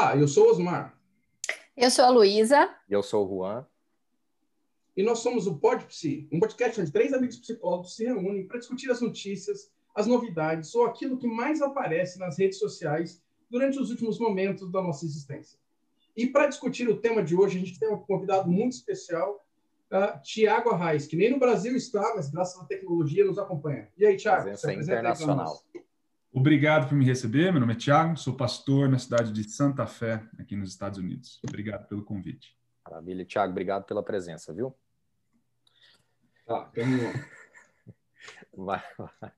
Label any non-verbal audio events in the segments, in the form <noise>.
Olá, eu sou Osmar. Eu sou a Luísa. E eu sou o Juan. E nós somos o PodPsi, um podcast onde três amigos psicólogos se reúnem para discutir as notícias, as novidades ou aquilo que mais aparece nas redes sociais durante os últimos momentos da nossa existência. E para discutir o tema de hoje, a gente tem um convidado muito especial, uh, Tiago Arraes, que nem no Brasil está, mas graças à tecnologia nos acompanha. E aí, Tiago? Presença internacional. Obrigado por me receber. Meu nome é Tiago, sou pastor na cidade de Santa Fé, aqui nos Estados Unidos. Obrigado pelo convite. Maravilha. Tiago, obrigado pela presença, viu? Tá, <laughs> vai, vai.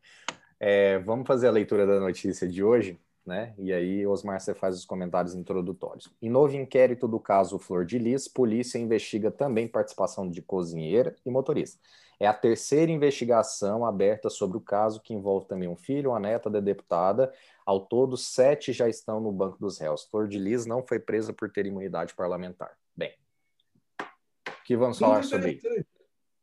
É, vamos fazer a leitura da notícia de hoje, né? E aí, Osmar, você faz os comentários introdutórios. Em novo inquérito do caso Flor de Lis, polícia investiga também participação de cozinheira e motorista. É a terceira investigação aberta sobre o caso, que envolve também um filho, uma neta da deputada. Ao todo, sete já estão no banco dos réus. Flor de Lis não foi presa por ter imunidade parlamentar. Bem, o que vamos falar sobre isso?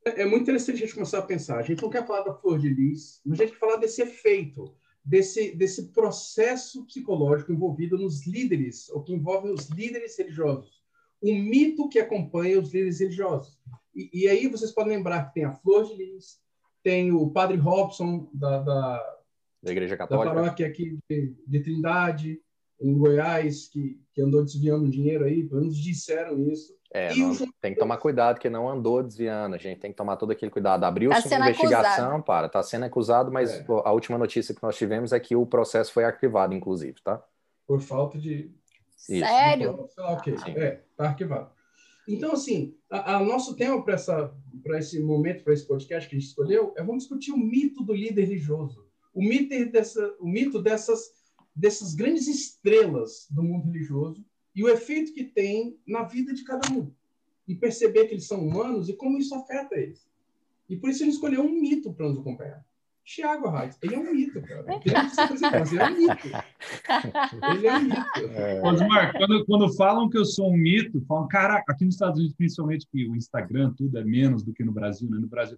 É muito interessante a gente começar a pensar. A gente não quer falar da Flor de Lis, mas a gente quer falar desse efeito, desse, desse processo psicológico envolvido nos líderes, ou que envolve os líderes religiosos. O mito que acompanha os líderes religiosos. E, e, aí vocês podem lembrar que tem a Flor de Lis, tem o Padre Robson, da, da, da Igreja Católica. Da paróquia aqui de, de Trindade, em Goiás, que, que andou desviando dinheiro aí, pelo menos disseram isso. É, não, tem que tomar cuidado, que não andou desviando, a gente tem que tomar todo aquele cuidado. Abriu-se tá uma investigação, acusado. para, está sendo acusado, mas é. a última notícia que nós tivemos é que o processo foi arquivado, inclusive, tá? Por falta de. Isso. Sério? Ok, é, está arquivado. Então, assim, o nosso tema para esse momento, para esse podcast que a gente escolheu, é vamos discutir o mito do líder religioso. O mito, dessa, o mito dessas, dessas grandes estrelas do mundo religioso e o efeito que tem na vida de cada um. E perceber que eles são humanos e como isso afeta eles. E por isso gente escolheu um mito para nos acompanhar. Thiago Arraes, ele é um mito, cara. Ele é um mito. Ele é um mito. É. Osmar, quando, quando falam que eu sou um mito, falam, cara, aqui nos Estados Unidos, principalmente, que o Instagram, tudo é menos do que no Brasil, né? No Brasil,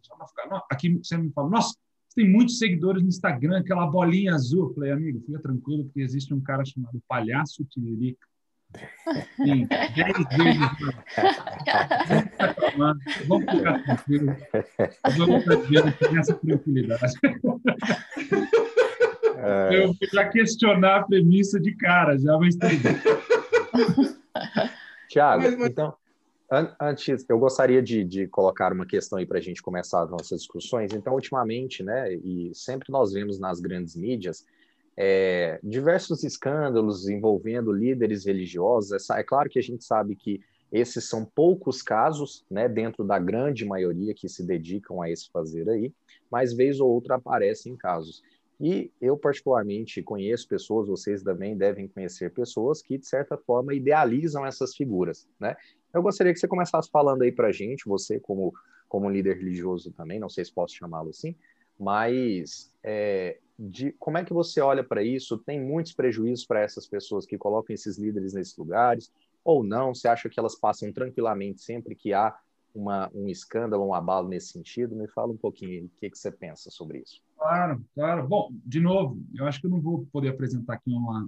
não, aqui você me fala, nossa, tem muitos seguidores no Instagram, aquela bolinha azul. Eu falei, amigo, fica tranquilo, porque existe um cara chamado Palhaço Tiririca Sim, 10 vezes. Vamos ficar tranquilo. Vamos fazer com essa tranquilidade. É... Eu vou já questionar a premissa de cara, já vai estar. Tiago, então, antes, eu gostaria de, de colocar uma questão aí para a gente começar as nossas discussões. Então, ultimamente, né, e sempre nós vemos nas grandes mídias, é, diversos escândalos envolvendo líderes religiosos. É, é claro que a gente sabe que esses são poucos casos, né, dentro da grande maioria que se dedicam a esse fazer aí, mas vez ou outra aparecem casos. E eu, particularmente, conheço pessoas, vocês também devem conhecer pessoas que, de certa forma, idealizam essas figuras, né? Eu gostaria que você começasse falando aí para a gente, você como, como líder religioso também, não sei se posso chamá-lo assim, mas é, de como é que você olha para isso? Tem muitos prejuízos para essas pessoas que colocam esses líderes nesses lugares, ou não? Você acha que elas passam tranquilamente sempre que há uma, um escândalo, um abalo nesse sentido? Me fala um pouquinho o que, que você pensa sobre isso. Claro, claro. Bom, de novo, eu acho que eu não vou poder apresentar aqui uma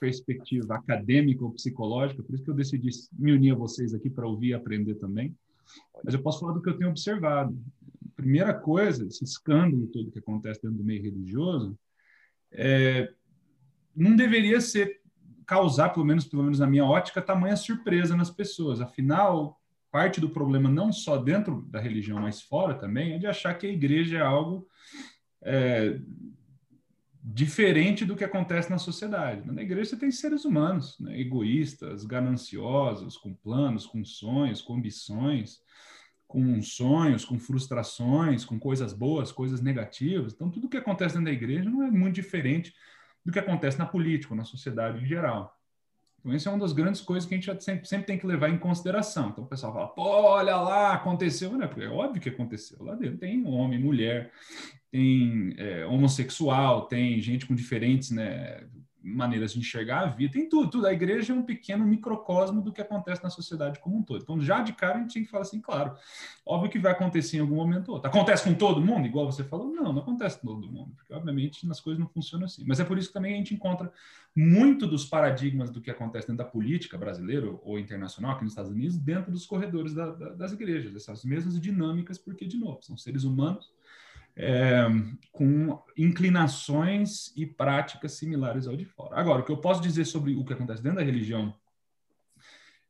perspectiva acadêmica ou psicológica, por isso que eu decidi me unir a vocês aqui para ouvir e aprender também. Mas eu posso falar do que eu tenho observado primeira coisa, esse escândalo todo que acontece dentro do meio religioso, é, não deveria ser causar, pelo menos, pelo menos na minha ótica, tamanha surpresa nas pessoas. Afinal, parte do problema não só dentro da religião, mas fora também, é de achar que a igreja é algo é, diferente do que acontece na sociedade. Na igreja você tem seres humanos, né, egoístas, gananciosos, com planos, com sonhos, com ambições, com sonhos, com frustrações, com coisas boas, coisas negativas. Então, tudo que acontece dentro da igreja não é muito diferente do que acontece na política, na sociedade em geral. Então, essa é uma das grandes coisas que a gente sempre, sempre tem que levar em consideração. Então, o pessoal fala, pô, olha lá, aconteceu. Né? É óbvio que aconteceu. Lá dentro tem homem, mulher, tem é, homossexual, tem gente com diferentes né, maneiras de enxergar a vida, tem tudo, tudo. A igreja é um pequeno microcosmo do que acontece na sociedade como um todo. Então, já de cara, a gente tem que falar assim, claro, óbvio que vai acontecer em algum momento ou outro. Acontece com todo mundo, igual você falou? Não, não acontece com todo mundo, porque, obviamente, as coisas não funcionam assim. Mas é por isso que também a gente encontra muito dos paradigmas do que acontece dentro da política brasileira ou internacional, aqui nos Estados Unidos, dentro dos corredores da, da, das igrejas, essas mesmas dinâmicas, porque, de novo, são seres humanos é, com inclinações e práticas similares ao de fora. Agora, o que eu posso dizer sobre o que acontece dentro da religião,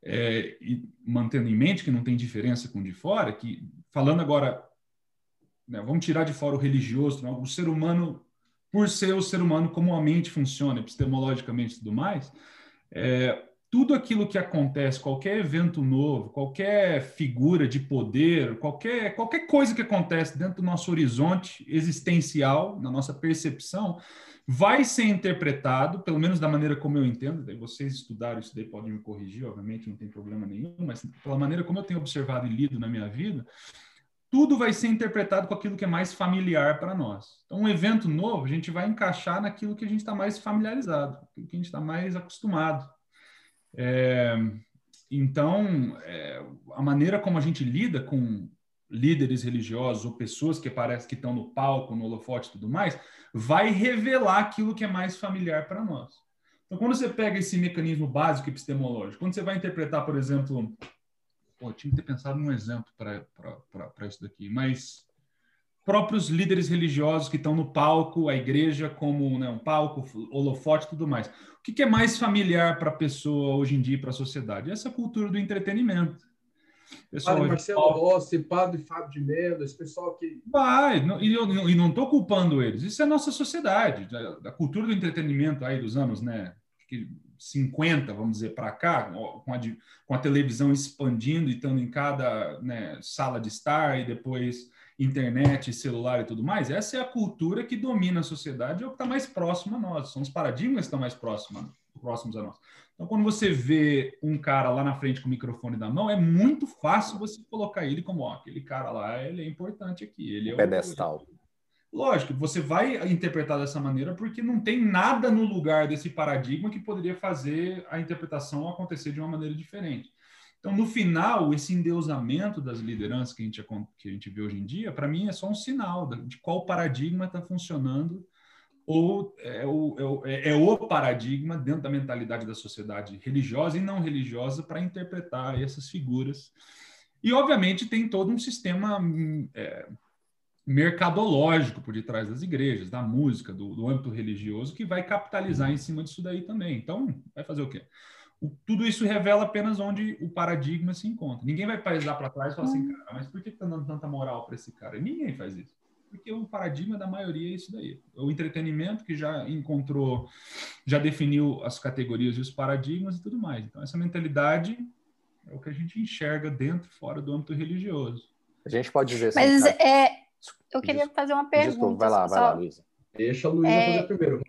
é, e mantendo em mente que não tem diferença com o de fora, que falando agora, né, vamos tirar de fora o religioso, né, o ser humano, por ser o ser humano, como a mente funciona epistemologicamente e tudo mais, é, tudo aquilo que acontece, qualquer evento novo, qualquer figura de poder, qualquer, qualquer coisa que acontece dentro do nosso horizonte existencial, na nossa percepção, vai ser interpretado, pelo menos da maneira como eu entendo, daí vocês estudaram isso daí podem me corrigir, obviamente, não tem problema nenhum, mas pela maneira como eu tenho observado e lido na minha vida, tudo vai ser interpretado com aquilo que é mais familiar para nós. Então, um evento novo, a gente vai encaixar naquilo que a gente está mais familiarizado, aquilo que a gente está mais acostumado. É, então, é, a maneira como a gente lida com líderes religiosos ou pessoas que parecem que estão no palco, no holofote e tudo mais, vai revelar aquilo que é mais familiar para nós. Então, quando você pega esse mecanismo básico epistemológico, quando você vai interpretar, por exemplo, pô, tinha que ter pensado num exemplo para isso daqui, mas próprios líderes religiosos que estão no palco, a igreja como né, um palco, holofote e tudo mais. O que, que é mais familiar para a pessoa hoje em dia, para a sociedade? Essa cultura do entretenimento. Pessoal, padre Marcelo palco... Rossi, Padre Fábio de Mello, esse pessoal que... Vai, e, eu, e não estou culpando eles. Isso é a nossa sociedade, a, cultura do entretenimento aí dos anos né, 50, vamos dizer, para cá, com a, com a televisão expandindo e estando em cada né, sala de estar e depois internet, celular e tudo mais, essa é a cultura que domina a sociedade, é o que está mais próximo a nós, são os paradigmas que estão mais próximos, próximos a nós. Então, quando você vê um cara lá na frente com o microfone na mão, é muito fácil você colocar ele como, ó, aquele cara lá, ele é importante aqui. Ele é pedestal. O... Lógico, você vai interpretar dessa maneira porque não tem nada no lugar desse paradigma que poderia fazer a interpretação acontecer de uma maneira diferente. Então, no final, esse endeusamento das lideranças que a gente, que a gente vê hoje em dia, para mim, é só um sinal de qual paradigma está funcionando ou é o, é, é o paradigma dentro da mentalidade da sociedade religiosa e não religiosa para interpretar essas figuras. E, obviamente, tem todo um sistema é, mercadológico por detrás das igrejas, da música, do, do âmbito religioso, que vai capitalizar em cima disso daí também. Então, vai fazer o quê? o, tudo isso revela apenas onde o paradigma se encontra. Ninguém vai paisar para trás e falar assim, cara, mas por que está dando tanta moral para esse cara? Ninguém faz isso. Porque o paradigma da maioria é isso daí. O entretenimento que já encontrou, já definiu as categorias e os paradigmas e tudo mais. Então, essa mentalidade é o que a gente enxerga dentro e fora do âmbito religioso. A gente pode dizer assim. Mas é, eu queria fazer uma pergunta. Desculpa, vai lá, vai lá, Luísa. Deixa a Luísa é... fazer primeiro.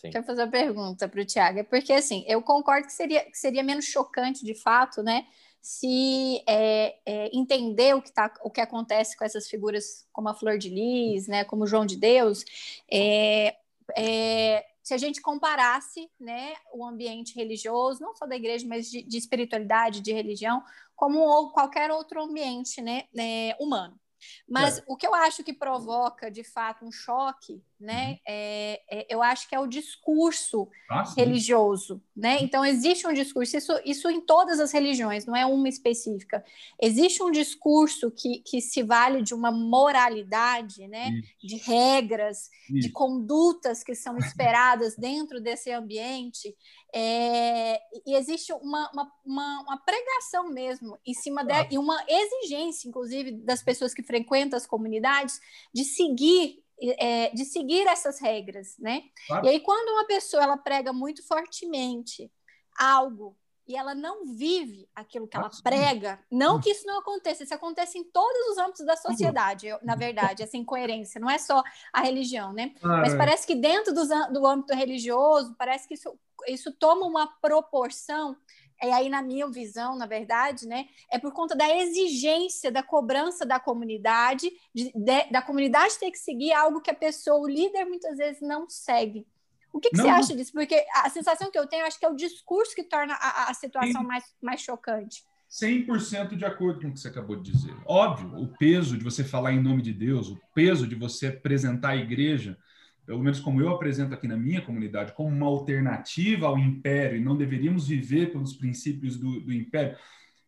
Sim. Deixa eu fazer uma pergunta para o Tiago. É porque, assim, eu concordo que seria, que seria menos chocante, de fato, né? Se é, é, entender o que, tá, o que acontece com essas figuras como a Flor de Lis, né, como João de Deus, é, é, se a gente comparasse né, o ambiente religioso, não só da igreja, mas de, de espiritualidade, de religião, como qualquer outro ambiente né, é, humano. Mas é. o que eu acho que provoca, de fato, um choque, né? Uhum. É, é, eu acho que é o discurso ah, religioso, né? Então, existe um discurso, isso, isso em todas as religiões, não é uma específica. Existe um discurso que, que se vale de uma moralidade, né? Isso. De regras, isso. de condutas que são esperadas dentro desse ambiente, é, e existe uma, uma, uma, uma, pregação mesmo em cima dela, e uma exigência, inclusive, das pessoas que frequentam as comunidades de seguir é, de seguir essas regras, né? Claro. E aí, quando uma pessoa ela prega muito fortemente algo e ela não vive aquilo que ela prega, não hum. que isso não aconteça, isso acontece em todos os âmbitos da sociedade, na verdade, essa incoerência, não é só a religião, né? Ah, Mas é. parece que dentro do, do âmbito religioso, parece que isso, isso toma uma proporção e aí na minha visão, na verdade, né, é por conta da exigência, da cobrança da comunidade, de, de, da comunidade ter que seguir algo que a pessoa, o líder, muitas vezes não segue O que, que não, você acha disso? Porque a sensação que eu tenho, acho que é o discurso que torna a, a situação mais, mais chocante. 100% de acordo com o que você acabou de dizer. Óbvio, o peso de você falar em nome de Deus, o peso de você apresentar a igreja, pelo menos como eu apresento aqui na minha comunidade, como uma alternativa ao império, e não deveríamos viver pelos princípios do, do império.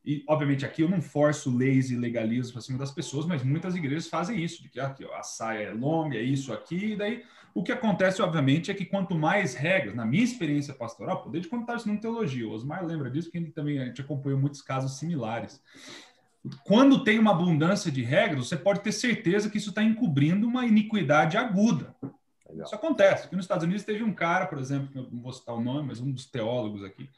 E, obviamente, aqui eu não forço leis e legalismo para cima das pessoas, mas muitas igrejas fazem isso, de que a saia é longa, é isso aqui, e daí o que acontece, obviamente, é que quanto mais regras, na minha experiência pastoral, desde quando estava estudando teologia, o Osmar lembra disso, que ele também a gente acompanhou muitos casos similares. Quando tem uma abundância de regras, você pode ter certeza que isso está encobrindo uma iniquidade aguda. Isso acontece. Aqui nos Estados Unidos teve um cara, por exemplo, não vou citar o nome, mas um dos teólogos aqui,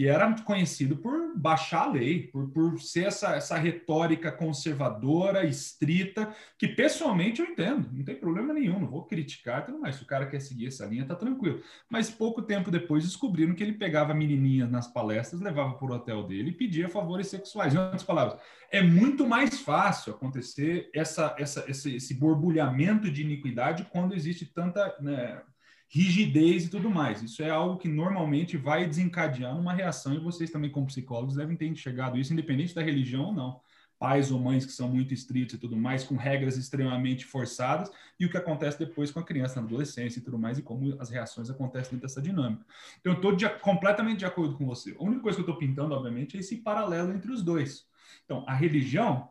que era conhecido por baixar a lei, por, por ser essa, essa retórica conservadora, estrita, que pessoalmente eu entendo, não tem problema nenhum, não vou criticar tudo mais. Se o cara quer seguir essa linha, tá tranquilo. Mas pouco tempo depois descobriram que ele pegava menininhas nas palestras, levava para o hotel dele e pedia favores sexuais. Em outras palavras, é muito mais fácil acontecer essa, essa, esse, esse borbulhamento de iniquidade quando existe tanta. Né, rigidez e tudo mais. Isso é algo que normalmente vai desencadear uma reação, e vocês também, como psicólogos, devem ter enxergado isso, independente da religião ou não. Pais ou mães que são muito estritos e tudo mais, com regras extremamente forçadas, e o que acontece depois com a criança na adolescência e tudo mais, e como as reações acontecem dentro dessa dinâmica. Então, eu estou completamente de acordo com você. A única coisa que eu estou pintando, obviamente, é esse paralelo entre os dois. Então, a religião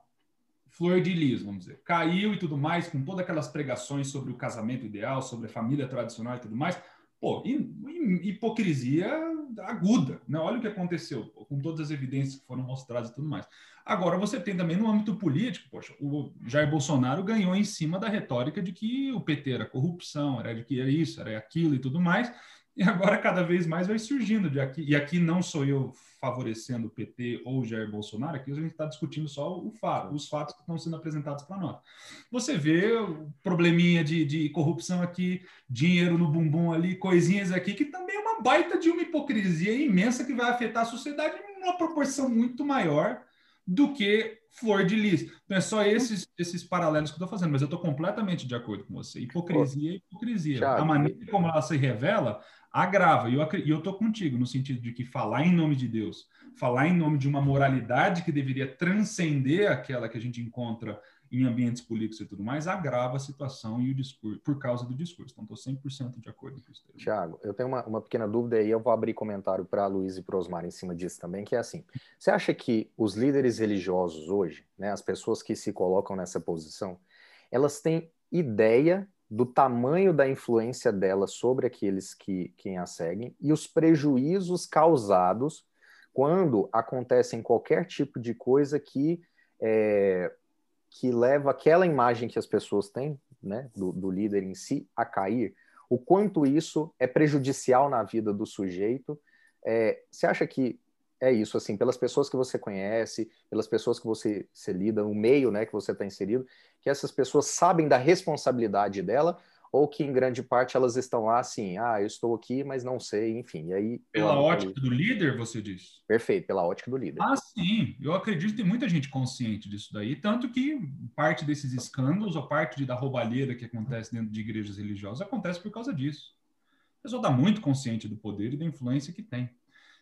flor de lis, vamos dizer. Caiu e tudo mais, com todas aquelas pregações sobre o casamento ideal, sobre a família tradicional e tudo mais. Pô, hipocrisia aguda, né? Olha o que aconteceu, com todas as evidências que foram mostradas e tudo mais. Agora, você tem também no âmbito político, poxa, o Jair Bolsonaro ganhou em cima da retórica de que o PT era corrupção, era de que era isso, era aquilo e tudo mais, e agora cada vez mais vai surgindo de aqui. E aqui não sou eu favorecendo o PT ou Jair Bolsonaro, aqui a gente está discutindo só o fato, os fatos que estão sendo apresentados para nós. Você vê o probleminha de, de corrupção aqui, dinheiro no bumbum ali, coisinhas aqui, que também é uma baita de uma hipocrisia imensa que vai afetar a sociedade em uma proporção muito maior do que flor de lis. Então é só esses, esses paralelos que eu estou fazendo, mas eu estou completamente de acordo com você. Hipocrisia é hipocrisia. a maneira como ela se revela agrava. E eu, e tô contigo, no sentido de que falar em nome de Deus, falar em nome de uma moralidade que deveria transcender aquela que a gente encontra em ambientes políticos e tudo mais, agrava a situação e o discurso, por causa do discurso. Então, estou 100% de acordo com isso. Tiago, eu tenho uma, uma pequena dúvida aí, eu vou abrir comentário para a Luiz e para Osmar em cima disso também, que é assim, você acha que os líderes religiosos hoje, né, as pessoas que se colocam nessa posição, elas têm ideia do tamanho da influência dela sobre aqueles que quem a seguem e os prejuízos causados quando acontecem qualquer tipo de coisa que é, que leva aquela imagem que as pessoas têm, né, do, do líder em si, a cair. O quanto isso é prejudicial na vida do sujeito. É, você acha que é isso, assim, pelas pessoas que você conhece, pelas pessoas que você se lida, o meio, né, que você está inserido, que essas pessoas sabem da responsabilidade dela ou que em grande parte elas estão lá assim, ah, eu estou aqui, mas não sei, enfim. E aí pela ótica do líder, você diz? Perfeito, pela ótica do líder. Ah, sim. Eu acredito que tem muita gente consciente disso daí, tanto que parte desses escândalos ou parte da roubalheira que acontece dentro de igrejas religiosas acontece por causa disso. A pessoa está muito consciente do poder e da influência que tem.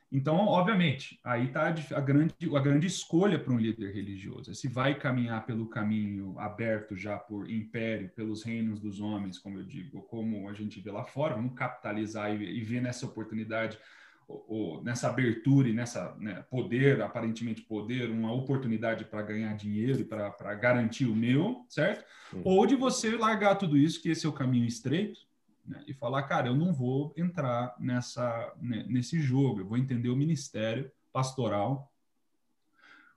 Então, obviamente, aí está a grande, a grande escolha para um líder religioso. Se vai caminhar pelo caminho aberto já por império, pelos reinos dos homens, como eu digo, como a gente vê lá fora, vamos capitalizar e, e ver nessa oportunidade, ou, ou, nessa abertura e nessa né, poder, aparentemente poder, uma oportunidade para ganhar dinheiro e para garantir o meu, certo? Sim. Ou de você largar tudo isso, que esse é o caminho estreito, né, e falar, cara, eu não vou entrar nessa, né, nesse jogo, eu vou entender o ministério pastoral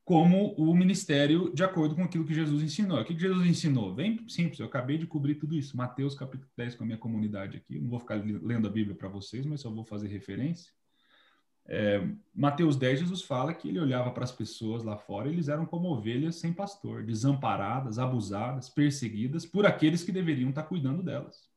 como o ministério de acordo com aquilo que Jesus ensinou. O que Jesus ensinou? Bem simples, eu acabei de cobrir tudo isso. Mateus capítulo 10 com a minha comunidade aqui. Não vou ficar lendo a Bíblia para vocês, mas só vou fazer referência. É, Mateus 10, Jesus fala que ele olhava para as pessoas lá fora, eles eram como ovelhas sem pastor, desamparadas, abusadas, perseguidas por aqueles que deveriam estar cuidando delas.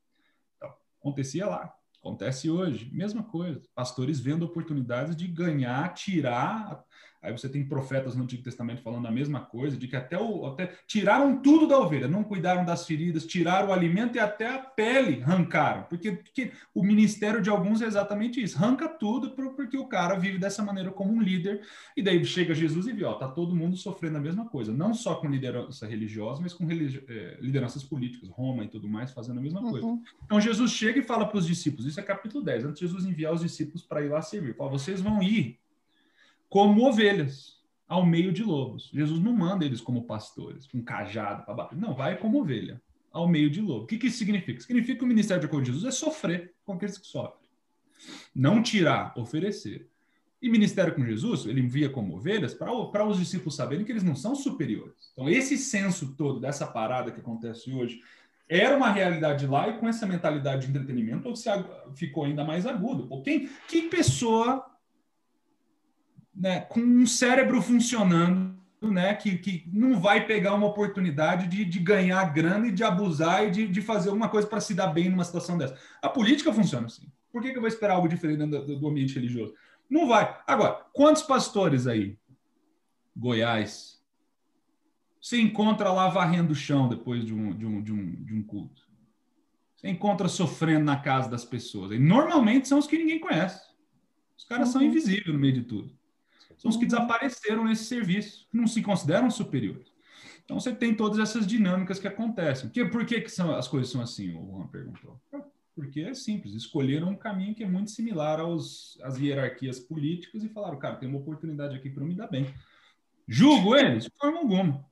Acontecia lá. Acontece hoje, mesma coisa. Pastores vendo oportunidades de ganhar, tirar Aí você tem profetas no Antigo Testamento falando a mesma coisa, de que até, o, até tiraram tudo da ovelha, não cuidaram das feridas, tiraram o alimento e até a pele arrancaram. Porque, porque o ministério de alguns é exatamente isso: arranca tudo porque o cara vive dessa maneira como um líder. E daí chega Jesus e vê, ó, tá todo mundo sofrendo a mesma coisa, não só com liderança religiosa, mas com religi eh, lideranças políticas, Roma e tudo mais, fazendo a mesma uhum. coisa. Então Jesus chega e fala para os discípulos, isso é capítulo 10, antes de Jesus enviar os discípulos para ir lá servir. Fala, vocês vão ir como ovelhas ao meio de lobos. Jesus não manda eles como pastores, com um cajado para bater. Não, vai como ovelha ao meio de lobo. O que, que isso significa? Significa que o ministério de acordo de Jesus é sofrer com aqueles que sofrem. Não tirar, oferecer. E ministério com Jesus, ele envia como ovelhas para os discípulos saberem que eles não são superiores. Então, esse senso todo dessa parada que acontece hoje era uma realidade lá e com essa mentalidade de entretenimento ficou ainda mais agudo. Pô, quem, que pessoa né, com um cérebro funcionando, né, que, que não vai pegar uma oportunidade de, de ganhar grana e de abusar e de, de fazer alguma coisa para se dar bem numa situação dessa. A política funciona assim. Por que, que eu vou esperar algo diferente do, do ambiente religioso? Não vai. Agora, quantos pastores aí, Goiás, se encontra lá varrendo o chão depois de um, de um, de um, de um culto? Você encontra sofrendo na casa das pessoas. E normalmente são os que ninguém conhece. Os caras uhum. são invisíveis no meio de tudo são os que desapareceram nesse serviço, que não se consideram superiores. Então você tem todas essas dinâmicas que acontecem. Que, por que, que são, as coisas são assim? O Juan perguntou. Porque é simples, escolheram um caminho que é muito similar aos, às hierarquias políticas e falaram, cara, tem uma oportunidade aqui para me dar bem. Julgo eles? De forma alguma.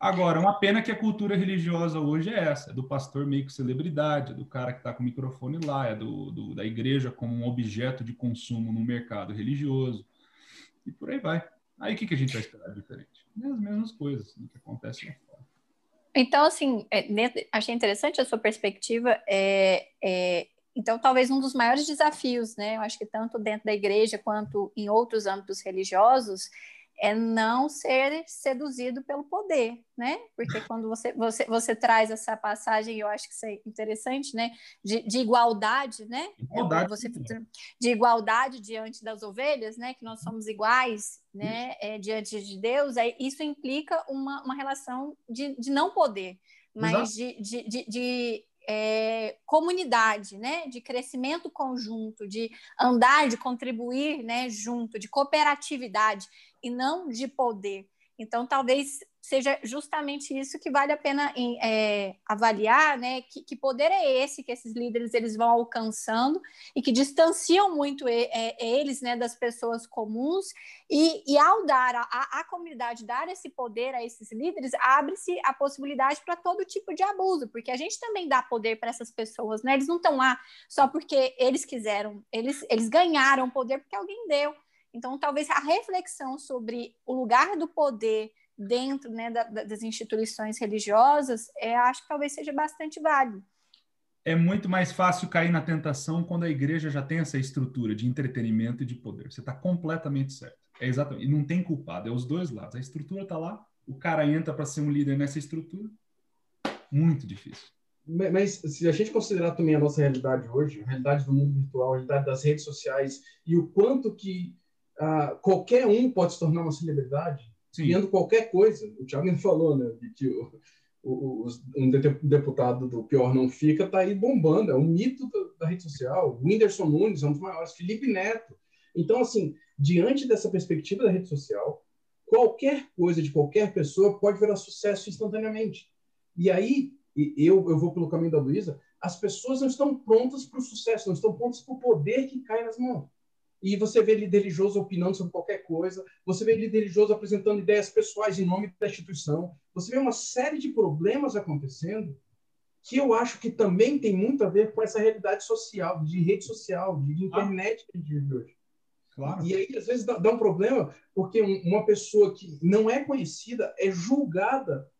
Agora, uma pena que a cultura religiosa hoje é essa, é do pastor meio que celebridade, é do cara que está com o microfone lá, é do, do, da igreja como um objeto de consumo no mercado religioso e por aí vai. Aí o que, que a gente vai esperar diferente? As mesmas coisas que acontecem lá fora. Então, assim, é, achei interessante a sua perspectiva. É, é, então, talvez um dos maiores desafios, né? Eu acho que tanto dentro da igreja quanto em outros âmbitos religiosos é não ser seduzido pelo poder, né? Porque <laughs> quando você, você, você traz essa passagem, eu acho que isso é interessante, né? De, de igualdade, né? Igualdade. Você, de igualdade diante das ovelhas, né? Que nós somos iguais, né? É, diante de Deus. Aí isso implica uma, uma relação de, de não poder, mas de, de, de, de é, comunidade, né, de crescimento conjunto, de andar, de contribuir, né, junto, de cooperatividade e não de poder. Então, talvez seja justamente isso que vale a pena é, avaliar, né? Que, que, poder é esse que esses líderes eles vão alcançando e que distanciam muito é, é, eles, né, das pessoas comuns e, e ao dar a, a, comunidade dar esse poder a esses líderes abre-se a possibilidade para todo tipo de abuso, porque a gente também dá poder para essas pessoas, né? Eles não estão lá só porque eles quiseram, eles eles ganharam poder porque alguém deu. Então, talvez a reflexão sobre o lugar do poder dentro né, da, das instituições religiosas, é, acho que talvez seja bastante válido. É muito mais fácil cair na tentação quando a igreja já tem essa estrutura de entretenimento e de poder. Você está completamente certo. É exatamente. E não tem culpado, é os dois lados. A estrutura está lá, o cara entra para ser um líder nessa estrutura. Muito difícil. Mas se a gente considerar também a nossa realidade hoje, a realidade do mundo virtual, a realidade das redes sociais e o quanto que uh, qualquer um pode se tornar uma celebridade, Sim. criando qualquer coisa. O Thiago falou, né, que o, o, um deputado do Pior Não Fica está aí bombando, é um mito da, da, rede social. O Whindersson Nunes é um dos maiores, Felipe Neto. Então, assim, diante dessa perspectiva da rede social, qualquer coisa de qualquer pessoa pode virar sucesso instantaneamente. E aí, eu, eu vou pelo caminho da Luísa, as pessoas não estão prontas para o sucesso, não estão prontas para o poder que cai nas mãos e você vê líder religioso opinando sobre qualquer coisa, você vê líder religioso apresentando ideias pessoais em nome da instituição, você vê uma série de problemas acontecendo que eu acho que também tem muito a ver com essa realidade social, de rede social, de internet que a gente vive hoje. Claro. E aí, às vezes, dá, dá um problema, porque uma pessoa que não é conhecida é julgada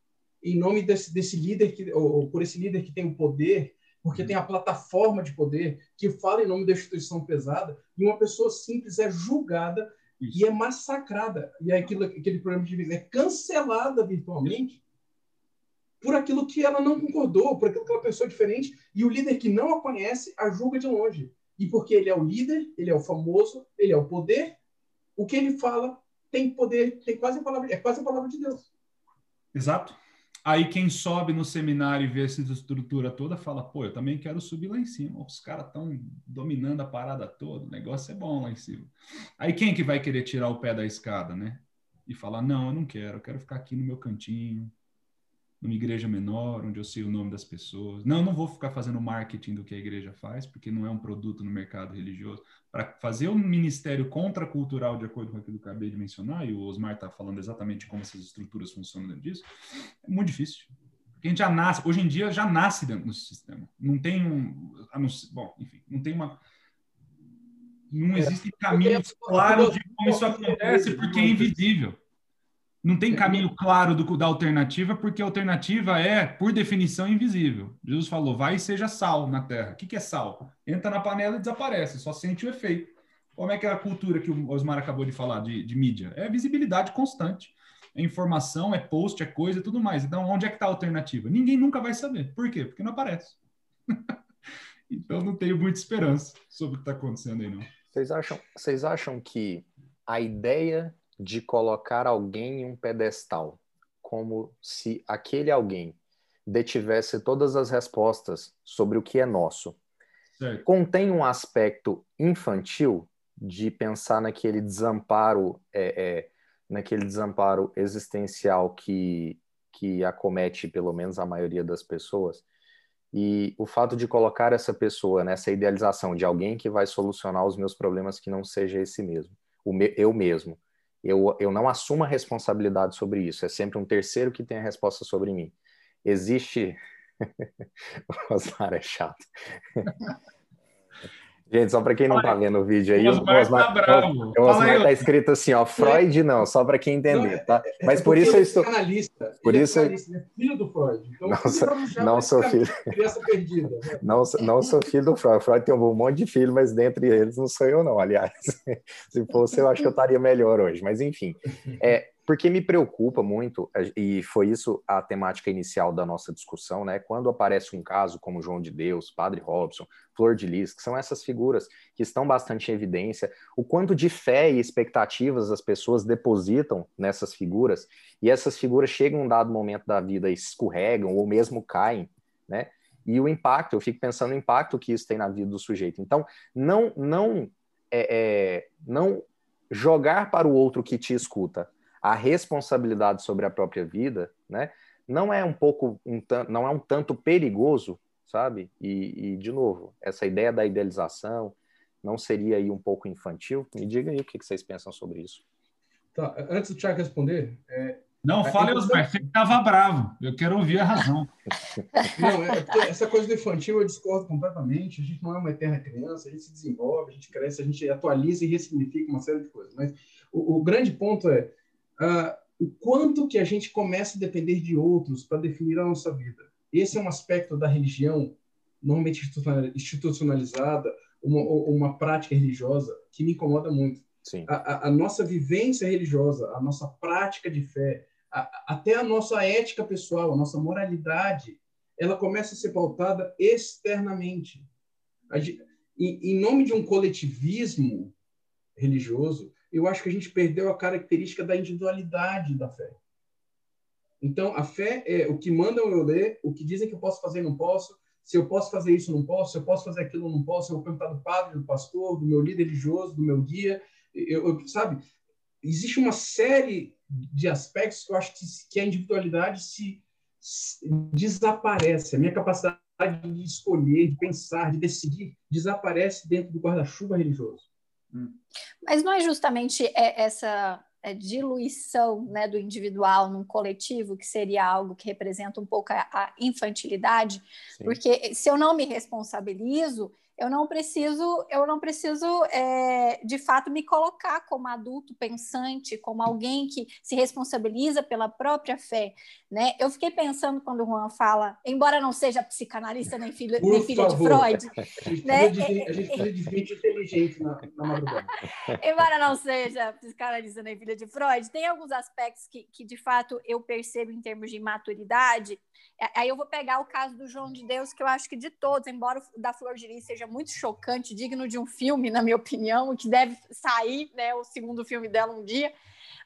em nome desse, desse líder, que, ou, ou por esse líder que tem o poder, porque tem a plataforma de poder que fala em nome da instituição pesada, e uma pessoa simples é julgada Isso. e é massacrada. E é aquilo, aquele problema de vida é cancelada virtualmente por aquilo que ela não concordou, por aquilo que ela pensou diferente, e o líder que não a conhece a julga de longe. E porque ele é o líder, ele é o famoso, ele é o poder, o que ele fala tem poder, tem quase a palavra, é quase a palavra de Deus. Exato. Aí quem sobe no seminário e vê essa estrutura toda fala, pô, eu também quero subir lá em cima. Os caras estão dominando a parada toda, o negócio é bom lá em cima. Aí quem que vai querer tirar o pé da escada, né? E falar, não, eu não quero, eu quero ficar aqui no meu cantinho, numa igreja menor, onde eu sei o nome das pessoas. Não, não vou ficar fazendo marketing do que a igreja faz, porque não é um produto no mercado religioso. Para fazer um ministério contracultural, de acordo com aquilo que eu acabei de mencionar, e o Osmar está falando exatamente como essas estruturas funcionam dentro disso, é muito difícil. Porque a gente já nasce, hoje em dia já nasce dentro do sistema. Não tem um. Bom, enfim, não tem uma. Não é. existem caminhos claros de como isso acontece, porque é invisível. Não tem caminho claro do, da alternativa, porque a alternativa é, por definição, invisível. Jesus falou: vai e seja sal na terra. O que, que é sal? Entra na panela e desaparece, só sente o efeito. Como é que é a cultura que o Osmar acabou de falar de, de mídia? É visibilidade constante. É informação, é post, é coisa e tudo mais. Então, onde é que está a alternativa? Ninguém nunca vai saber. Por quê? Porque não aparece. <laughs> então, não tenho muita esperança sobre o que está acontecendo aí, não. Vocês acham, vocês acham que a ideia de colocar alguém em um pedestal, como se aquele alguém detivesse todas as respostas sobre o que é nosso. Certo. Contém um aspecto infantil de pensar naquele desamparo, é, é, naquele desamparo existencial que, que acomete pelo menos a maioria das pessoas. E o fato de colocar essa pessoa nessa idealização de alguém que vai solucionar os meus problemas que não seja esse mesmo, o me, eu mesmo eu, eu não assumo a responsabilidade sobre isso, é sempre um terceiro que tem a resposta sobre mim. Existe. <laughs> Osmar é chato. <laughs> Gente, só para quem não está vendo o vídeo aí, o Osmar, tá bravo. o Osmar está escrito assim, ó, Freud não, só para quem entender, tá? É, é Mas por isso eu estou... Analista, por isso é, é filho do Freud. Então, não, sou, não sou filho. <laughs> Criança perdida. Né? Não, não sou filho do Freud. Freud tem um monte de filhos, mas dentre eles não sou eu não, aliás. <laughs> Se fosse, eu acho que eu estaria melhor hoje. Mas enfim, é, porque me preocupa muito, e foi isso a temática inicial da nossa discussão, né? Quando aparece um caso como João de Deus, Padre Robson, Flor de Lis, que são essas figuras que estão bastante em evidência, o quanto de fé e expectativas as pessoas depositam nessas figuras, e essas figuras chegam um dado momento da vida e escorregam ou mesmo caem, né? E o impacto, eu fico pensando no impacto que isso tem na vida do sujeito. Então, não, não, é, é, não jogar para o outro que te escuta a responsabilidade sobre a própria vida, né? Não é um pouco, um, não é um tanto perigoso, sabe? E, e, de novo, essa ideia da idealização não seria aí um pouco infantil? Me diga aí o que vocês pensam sobre isso. Tá, antes do Tiago responder, é, não, fale, é, Osmar, você estava bravo. Eu quero ouvir a razão. <laughs> Não, é, essa coisa do infantil eu discordo completamente. A gente não é uma eterna criança, a gente se desenvolve, a gente cresce, a gente atualiza e ressignifica uma série de coisas. Mas o, o grande ponto é, uh, o quanto que a gente começa a depender de outros para definir a nossa vida. Esse é um aspecto da religião, normalmente institucionalizada, uma, uma prática religiosa que me incomoda muito. A, a, a, nossa vivência religiosa, a nossa prática de fé, a, até a nossa ética pessoal, a nossa moralidade, ela começa a ser pautada externamente. Em, em nome de um coletivismo religioso, eu acho que a gente perdeu a característica da individualidade da fé. Então, a fé é o que mandam eu ler, o que dizem que eu posso fazer e não posso, se eu posso fazer isso não posso, se eu posso fazer aquilo não posso, eu vou perguntar do padre, do pastor, do meu líder religioso, do meu guia, eu, eu, sabe? Existe uma série de aspectos que eu acho que, que a individualidade se, se desaparece, a minha capacidade de escolher, de pensar, de decidir, desaparece dentro do guarda-chuva religioso. Mas não é justamente é, essa é, diluição né, do individual num coletivo que seria algo que representa um pouco a, a infantilidade? Sim. Porque se eu não me responsabilizo, eu não preciso, eu não preciso é, de fato me colocar como adulto pensante, como alguém que se responsabiliza pela própria fé, né? Eu fiquei pensando quando o Juan fala, embora não seja psicanalista nem filho, nem filho de Freud, né? a gente precisa de gente inteligente na, na madrugada. <laughs> embora não seja psicanalista nem filho de Freud, tem alguns aspectos que, que de fato eu percebo em termos de maturidade é, aí eu vou pegar o caso do João de Deus, que eu acho que de todos, embora o da Flor de Lis seja muito chocante, digno de um filme, na minha opinião, que deve sair, né, o segundo filme dela um dia,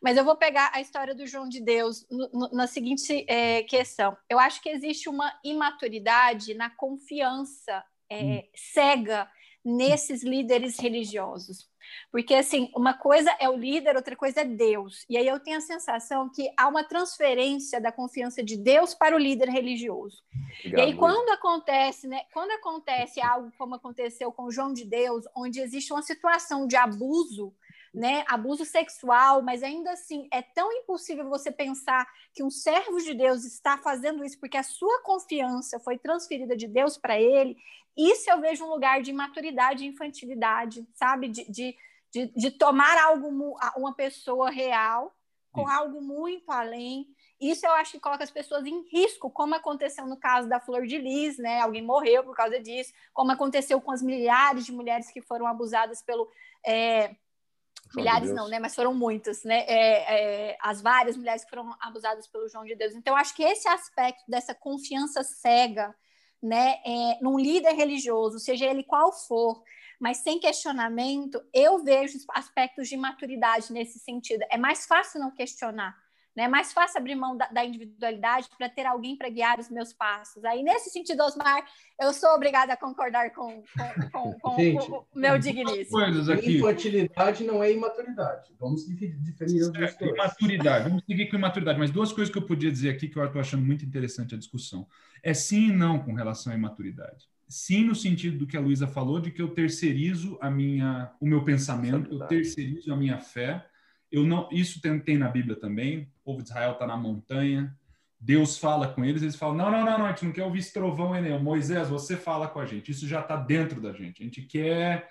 Mas eu vou pegar a história do João de Deus no, no, na seguinte é, questão. Eu acho que existe uma imaturidade na confiança é, hum. cega nesses líderes religiosos. Porque, assim, uma coisa é o líder, outra coisa é Deus. E aí eu tenho a sensação que há uma transferência da confiança de Deus para o líder religioso. Obrigado, e aí, quando acontece, né? Quando acontece algo como aconteceu com João de Deus, onde existe uma situação de abuso, né, abuso sexual, mas ainda assim é tão impossível você pensar que um servo de Deus está fazendo isso porque a sua confiança foi transferida de Deus para ele. Isso eu vejo um lugar de imaturidade e infantilidade, sabe? De, de, de, de tomar algo, uma pessoa real com isso. algo muito além. Isso eu acho que coloca as pessoas em risco, como aconteceu no caso da Flor de Lis, né? Alguém morreu por causa disso, como aconteceu com as milhares de mulheres que foram abusadas pelo. É, milhares de não, né? Mas foram muitas, né? É, é, as várias mulheres que foram abusadas pelo João de Deus. Então, acho que esse aspecto dessa confiança cega, né, é, num líder religioso, seja ele qual for, mas sem questionamento, eu vejo aspectos de maturidade nesse sentido. É mais fácil não questionar. Né? É mais fácil abrir mão da, da individualidade para ter alguém para guiar os meus passos. Aí, nesse sentido, Osmar, eu sou obrigada a concordar com, com, com, com Gente, o, o, meu digníssimo. Infantilidade não é imaturidade. Vamos definir as duas coisas. Imaturidade. Vamos seguir com imaturidade. Mas duas coisas que eu podia dizer aqui que eu estou achando muito interessante a discussão. É sim e não com relação à imaturidade. Sim, no sentido do que a Luísa falou, de que eu terceirizo a minha, o meu pensamento, eu terceirizo a minha fé eu não, isso tem, tem na Bíblia também. O povo de Israel está na montanha. Deus fala com eles, eles falam: não, não, não, não, a gente não quer ouvir esse trovão não. Moisés, você fala com a gente. Isso já está dentro da gente. A gente quer,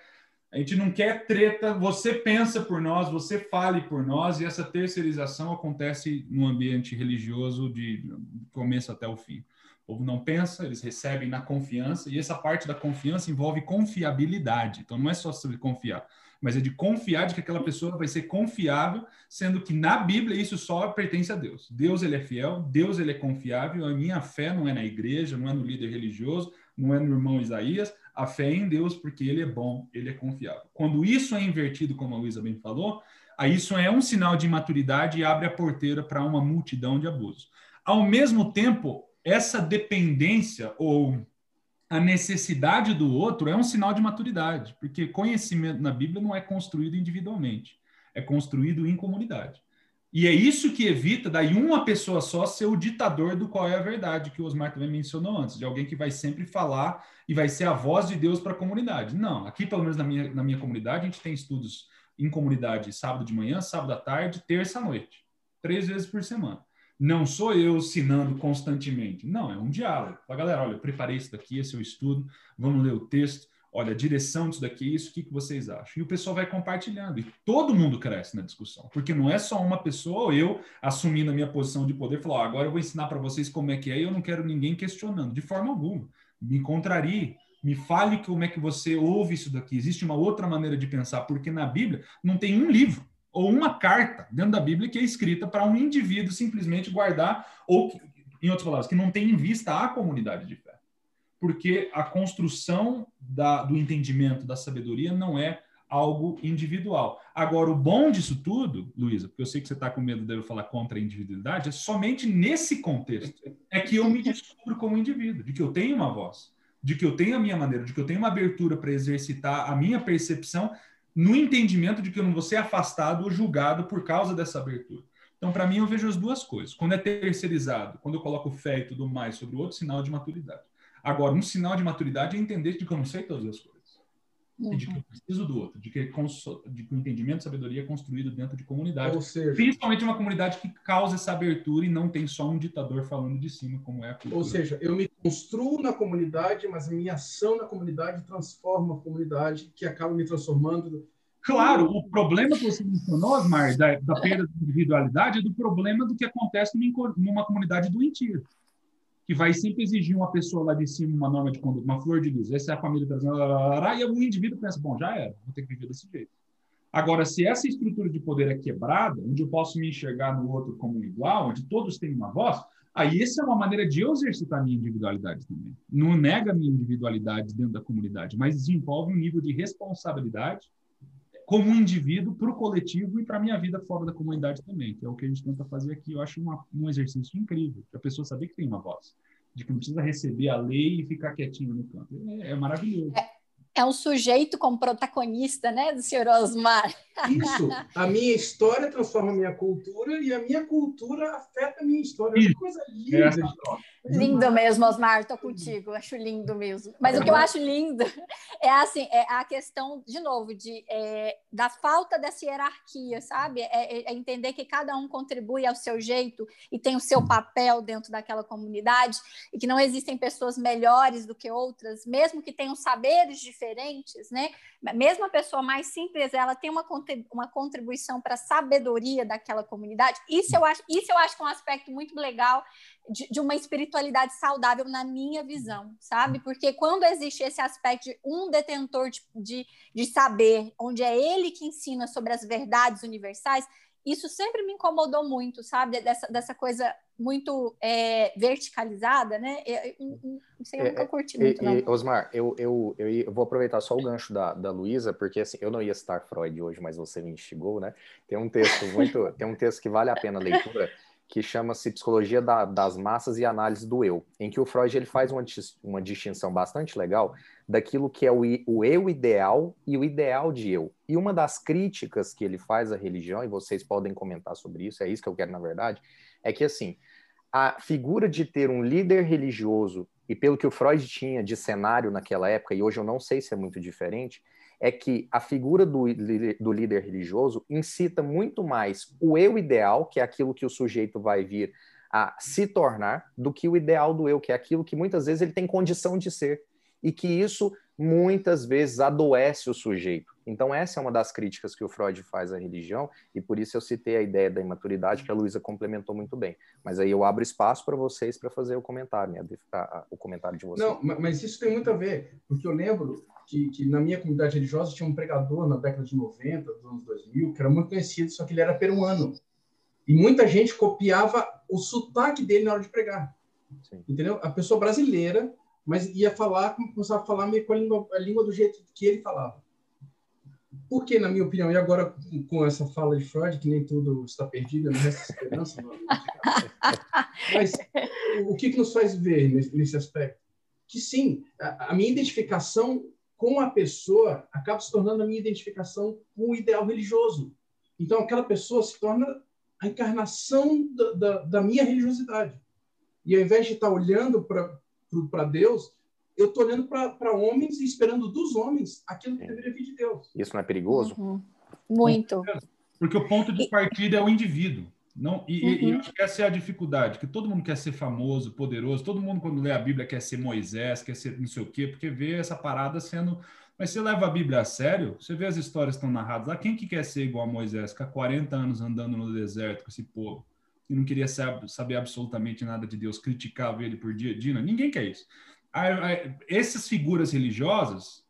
a gente não quer treta. Você pensa por nós, você fale por nós, e essa terceirização acontece no ambiente religioso de começo até o fim. O povo não pensa, eles recebem na confiança, e essa parte da confiança envolve confiabilidade. Então não é só sobre confiar mas é de confiar de que aquela pessoa vai ser confiável, sendo que na Bíblia isso só pertence a Deus. Deus ele é fiel, Deus ele é confiável. A minha fé não é na igreja, não é no líder religioso, não é no irmão Isaías. A fé é em Deus porque ele é bom, ele é confiável. Quando isso é invertido, como a Luísa bem falou, aí isso é um sinal de imaturidade e abre a porteira para uma multidão de abusos. Ao mesmo tempo, essa dependência ou a necessidade do outro é um sinal de maturidade, porque conhecimento na Bíblia não é construído individualmente, é construído em comunidade. E é isso que evita daí uma pessoa só ser o ditador do qual é a verdade, que o Osmar também mencionou antes, de alguém que vai sempre falar e vai ser a voz de Deus para a comunidade. Não, aqui pelo menos na minha, na minha comunidade, a gente tem estudos em comunidade sábado de manhã, sábado à tarde, terça à noite, três vezes por semana. Não sou eu ensinando constantemente. Não, é um diálogo. Fala, galera, olha, eu preparei isso daqui, esse é o estudo, vamos ler o texto. Olha, a direção disso daqui é isso, o que, que vocês acham? E o pessoal vai compartilhando. E todo mundo cresce na discussão. Porque não é só uma pessoa eu assumindo a minha posição de poder falar, oh, agora eu vou ensinar para vocês como é que é e eu não quero ninguém questionando. De forma alguma. Me contrarie, me fale como é que você ouve isso daqui. Existe uma outra maneira de pensar, porque na Bíblia não tem um livro ou uma carta dentro da Bíblia que é escrita para um indivíduo simplesmente guardar, ou, em outras palavras, que não tem em vista a comunidade de fé. Porque a construção da, do entendimento, da sabedoria, não é algo individual. Agora, o bom disso tudo, Luísa, porque eu sei que você está com medo de eu falar contra a individualidade, é somente nesse contexto é que eu me descubro como indivíduo, de que eu tenho uma voz, de que eu tenho a minha maneira, de que eu tenho uma abertura para exercitar a minha percepção no entendimento de que eu não vou ser afastado ou julgado por causa dessa abertura. Então, para mim, eu vejo as duas coisas. Quando é terceirizado, quando eu coloco fé e tudo mais sobre o outro, sinal de maturidade. Agora, um sinal de maturidade é entender de que eu não sei todas as coisas. Uhum. E de que eu preciso do outro, de que, de que o entendimento e sabedoria é construído dentro de comunidade. Ou seja, principalmente uma comunidade que causa essa abertura e não tem só um ditador falando de cima, como é a cultura. Ou seja, eu me construo na comunidade, mas a minha ação na comunidade transforma a comunidade, que acaba me transformando. Claro, o problema que você mencionou, Osmar, da, da perda de individualidade, é do problema do que acontece numa comunidade doentia que vai sempre exigir uma pessoa lá de cima uma norma de conduta, uma flor de luz. Essa é a família trazendo, e o indivíduo pensa, bom, já era, vou ter que viver desse jeito. Agora, se essa estrutura de poder é quebrada, onde eu posso me enxergar no outro como igual, onde todos têm uma voz, aí essa é uma maneira de eu exercitar minha individualidade também. Não nega a minha individualidade dentro da comunidade, mas desenvolve um nível de responsabilidade como um indivíduo para o coletivo e para a minha vida fora da comunidade também, que é o que a gente tenta fazer aqui. Eu acho uma, um exercício incrível, a pessoa saber que tem uma voz, de que não precisa receber a lei e ficar quietinho no canto. É, é maravilhoso. É, é um sujeito como protagonista, né, do senhor Osmar. Isso. A minha história transforma a minha cultura e a minha cultura afeta a minha história. É uma coisa linda. É. Lindo mesmo, Osmar, estou contigo. Acho lindo mesmo. Mas o que eu acho lindo é assim, é a questão, de novo, de, é, da falta dessa hierarquia, sabe? É, é, entender que cada um contribui ao seu jeito e tem o seu papel dentro daquela comunidade e que não existem pessoas melhores do que outras, mesmo que tenham saberes diferentes, né? Mesmo a pessoa mais simples, ela tem uma uma contribuição para a sabedoria daquela comunidade. Isso eu acho, isso eu acho que é um aspecto muito legal de, de, uma espiritualidade saudável na minha visão, sabe? Porque quando existe esse aspecto de um detentor de, de, de saber, onde é ele que ensina sobre as verdades universais, isso sempre me incomodou muito, sabe? Dessa, dessa coisa muito é, verticalizada, né? Eu, eu, eu, eu nunca curti muito, não. Osmar, eu, eu, eu, vou aproveitar só o gancho da, da Luísa, porque assim, eu não ia citar Freud hoje, mas você me instigou, né? Tem um texto muito, <laughs> tem um texto que vale a pena a leitura, que chama-se Psicologia da, das Massas e Análise do Eu, em que o Freud ele faz uma, uma distinção bastante legal daquilo que é o, o eu ideal e o ideal de eu. E uma das críticas que ele faz à religião, e vocês podem comentar sobre isso, é isso que eu quero na verdade, é que assim, a figura de ter um líder religioso, e pelo que o Freud tinha de cenário naquela época, e hoje eu não sei se é muito diferente, é que a figura do, do líder religioso incita muito mais o eu ideal, que é aquilo que o sujeito vai vir a se tornar, do que o ideal do eu, que é aquilo que muitas vezes ele tem condição de ser e que isso muitas vezes adoece o sujeito. Então, essa é uma das críticas que o Freud faz à religião, e por isso eu citei a ideia da imaturidade, que a Luísa complementou muito bem. Mas aí eu abro espaço para vocês para fazer o comentário, né? o comentário de vocês. Não, mas isso tem muito a ver, porque eu lembro que, que, na minha comunidade religiosa tinha um pregador na década de 90, dos anos 2000, que era muito conhecido, só que ele era peruano. E muita gente copiava o sotaque dele na hora de pregar. Sim. Entendeu? A pessoa brasileira mas ia falar, começava a falar meio com a língua, a língua do jeito que ele falava. Por que, na minha opinião, e agora com essa fala de Freud, que nem tudo está perdido, não resta esperança, não, mas o que, que nos faz ver nesse, nesse aspecto? Que sim, a, a minha identificação com a pessoa acaba se tornando a minha identificação com o ideal religioso. Então, aquela pessoa se torna a encarnação da, da, da minha religiosidade. E ao invés de estar olhando para para Deus, eu estou olhando para homens e esperando dos homens aquilo que deveria vir de Deus. Isso não é perigoso? Uhum. Muito. Porque o ponto de partida é o indivíduo. Não, e, uhum. e, eu acho que essa é a dificuldade, que todo mundo quer ser famoso, poderoso, todo mundo quando lê a Bíblia quer ser Moisés, quer ser não sei o quê, porque vê essa parada sendo... Mas você leva a Bíblia a sério, você vê as histórias que estão narradas lá, quem que quer ser igual a Moisés, ficar 40 anos andando no deserto com esse povo? e não queria saber absolutamente nada de Deus, criticava ele por dia a dia. Ninguém quer isso. Essas figuras religiosas,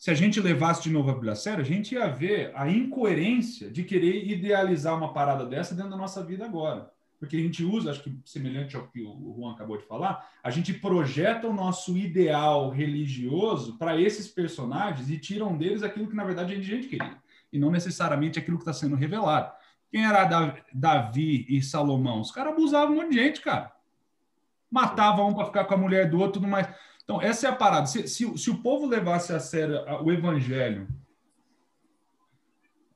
se a gente levasse de novo a Bíblia a sério, a gente ia ver a incoerência de querer idealizar uma parada dessa dentro da nossa vida agora. Porque a gente usa, acho que semelhante ao que o Juan acabou de falar, a gente projeta o nosso ideal religioso para esses personagens e tiram deles aquilo que na verdade a gente queria, e não necessariamente aquilo que está sendo revelado. Quem era Davi e Salomão? Os caras abusavam um monte de gente, cara. Matavam um para ficar com a mulher do outro, tudo mais. Então, essa é a parada. Se, se, se, o povo levasse a sério o evangelho,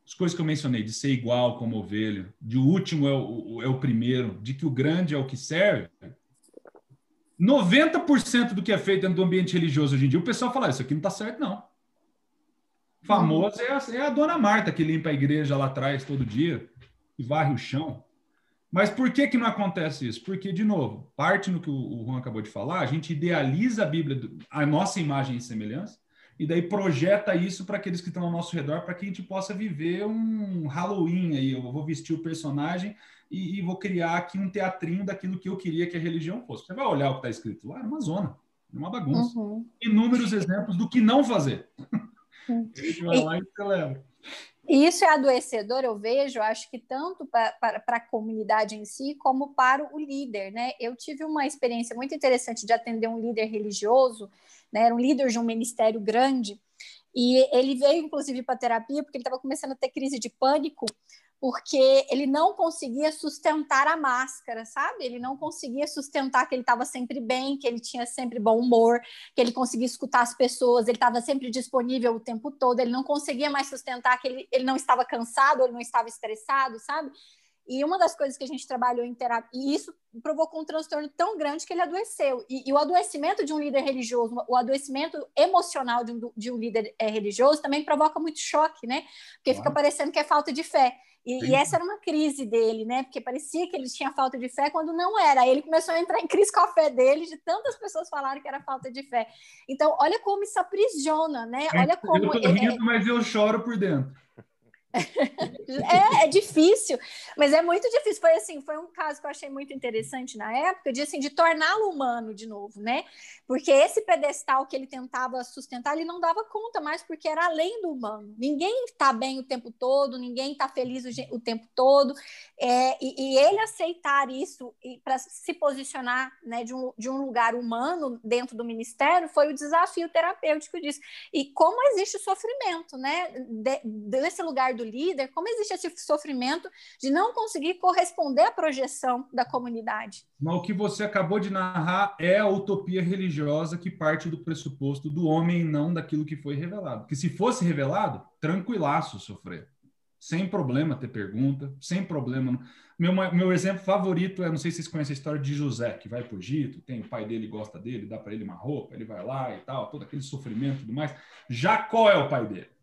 as coisas que eu mencionei, de ser igual como ovelha, de o último é o, é o primeiro, de que o grande é o que serve, 90% do que é feito dentro do ambiente religioso hoje em dia, o pessoal fala, isso aqui não está certo, não. Famoso é a, é a dona Marta que limpa a igreja lá atrás todo dia e varre o chão. Mas por que, que não acontece isso? Porque, de novo, parte no que o Juan acabou de falar, a gente idealiza a Bíblia, a nossa imagem e semelhança, e daí projeta isso para aqueles que estão ao nosso redor, para que a gente possa viver um Halloween aí. Eu vou vestir o personagem e, e, vou criar aqui um teatrinho daquilo que eu queria que a religião fosse. Você vai olhar o que está escrito lá, é uma zona, é uma bagunça. Uhum. Inúmeros exemplos do que não fazer. Uhum. a gente vai lá e celebra. E isso é adoecedor, eu vejo, acho que tanto para a comunidade em si, como para o líder, né? Eu tive uma experiência muito interessante de atender um líder religioso, né? Era um líder de um ministério grande, E ele veio, inclusive, para terapia porque ele estava começando a ter crise de pânico, porque ele não conseguia sustentar a máscara, sabe? Ele não conseguia sustentar que ele estava sempre bem, que ele tinha sempre bom humor, que ele conseguia escutar as pessoas, ele estava sempre disponível o tempo todo, ele não conseguia mais sustentar que ele, ele não estava cansado, ele não estava estressado, sabe? E uma das coisas que a gente trabalhou em terapia, e isso provocou um transtorno tão grande que ele adoeceu. E, e o adoecimento de um líder religioso, o adoecimento emocional de um, de um líder é, religioso também provoca muito choque, né? Porque ah. fica parecendo que é falta de fé. E, e, essa era uma crise dele, né? Porque parecia que ele tinha falta de fé quando não era. Aí ele começou a entrar em crise com a fé dele, de tantas pessoas falaram que era falta de fé. Então, olha como isso aprisiona, né? Olha como. Eu tô rindo, é... mas eu choro por dentro. É, é difícil, mas é muito difícil. Foi assim, foi um caso que eu achei muito interessante na época, de assim, de torná-lo humano de novo, né? Porque esse pedestal que ele tentava sustentar, ele não dava conta mais, porque era além do humano. Ninguém está bem o tempo todo, ninguém está feliz o, o, tempo todo. É, e, e, ele aceitar isso para se posicionar né, de, um, de um lugar humano dentro do ministério foi o desafio terapêutico disso. E como existe sofrimento, né? De, desse lugar do líder, como existe esse sofrimento de não conseguir corresponder à projeção da comunidade. Mas o que você acabou de narrar é a utopia religiosa que parte do pressuposto do homem não daquilo que foi revelado. Porque se fosse revelado, tranquilaço sofrer. Sem problema ter pergunta, sem problema. Meu, meu exemplo favorito é, não sei se vocês conhecem a história de José, que vai para o Egito, tem o pai dele gosta dele, dá para ele uma roupa, ele vai lá e tal, todo aquele sofrimento e tudo mais. Jacó é o pai dele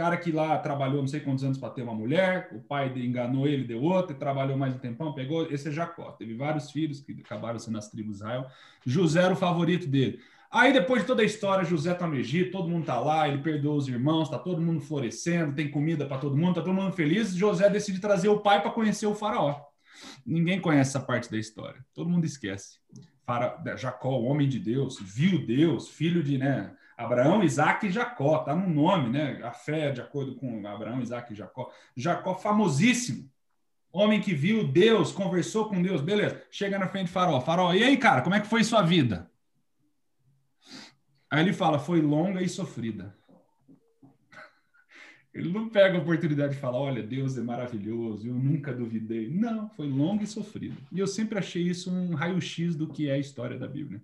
cara que lá trabalhou não sei quantos anos para ter uma mulher, o pai enganou ele, deu outra, trabalhou mais um tempão, pegou. Esse é Jacó. Teve vários filhos que acabaram sendo as tribos de Israel. José era o favorito dele. Aí, depois de toda a história, José está no Egito, todo mundo está lá, ele perdoou os irmãos, está todo mundo florescendo, tem comida para todo mundo, está todo mundo feliz. José decide trazer o pai para conhecer o faraó. Ninguém conhece essa parte da história, todo mundo esquece. Jacó, o homem de Deus, viu Deus, filho de, né, Abraão, Isaac e Jacó, tá no nome, né? A fé de acordo com Abraão, Isaac e Jacó. Jacó famosíssimo. Homem que viu Deus, conversou com Deus, beleza. Chega na frente de Faraó. Faraó, e aí, cara, como é que foi sua vida? Aí ele fala, foi longa e sofrida. <laughs> Ele não pega a oportunidade de falar, olha, Deus é maravilhoso, eu nunca duvidei. Não, foi longa e sofrida. E eu sempre achei isso um raio-x do que é a história da Bíblia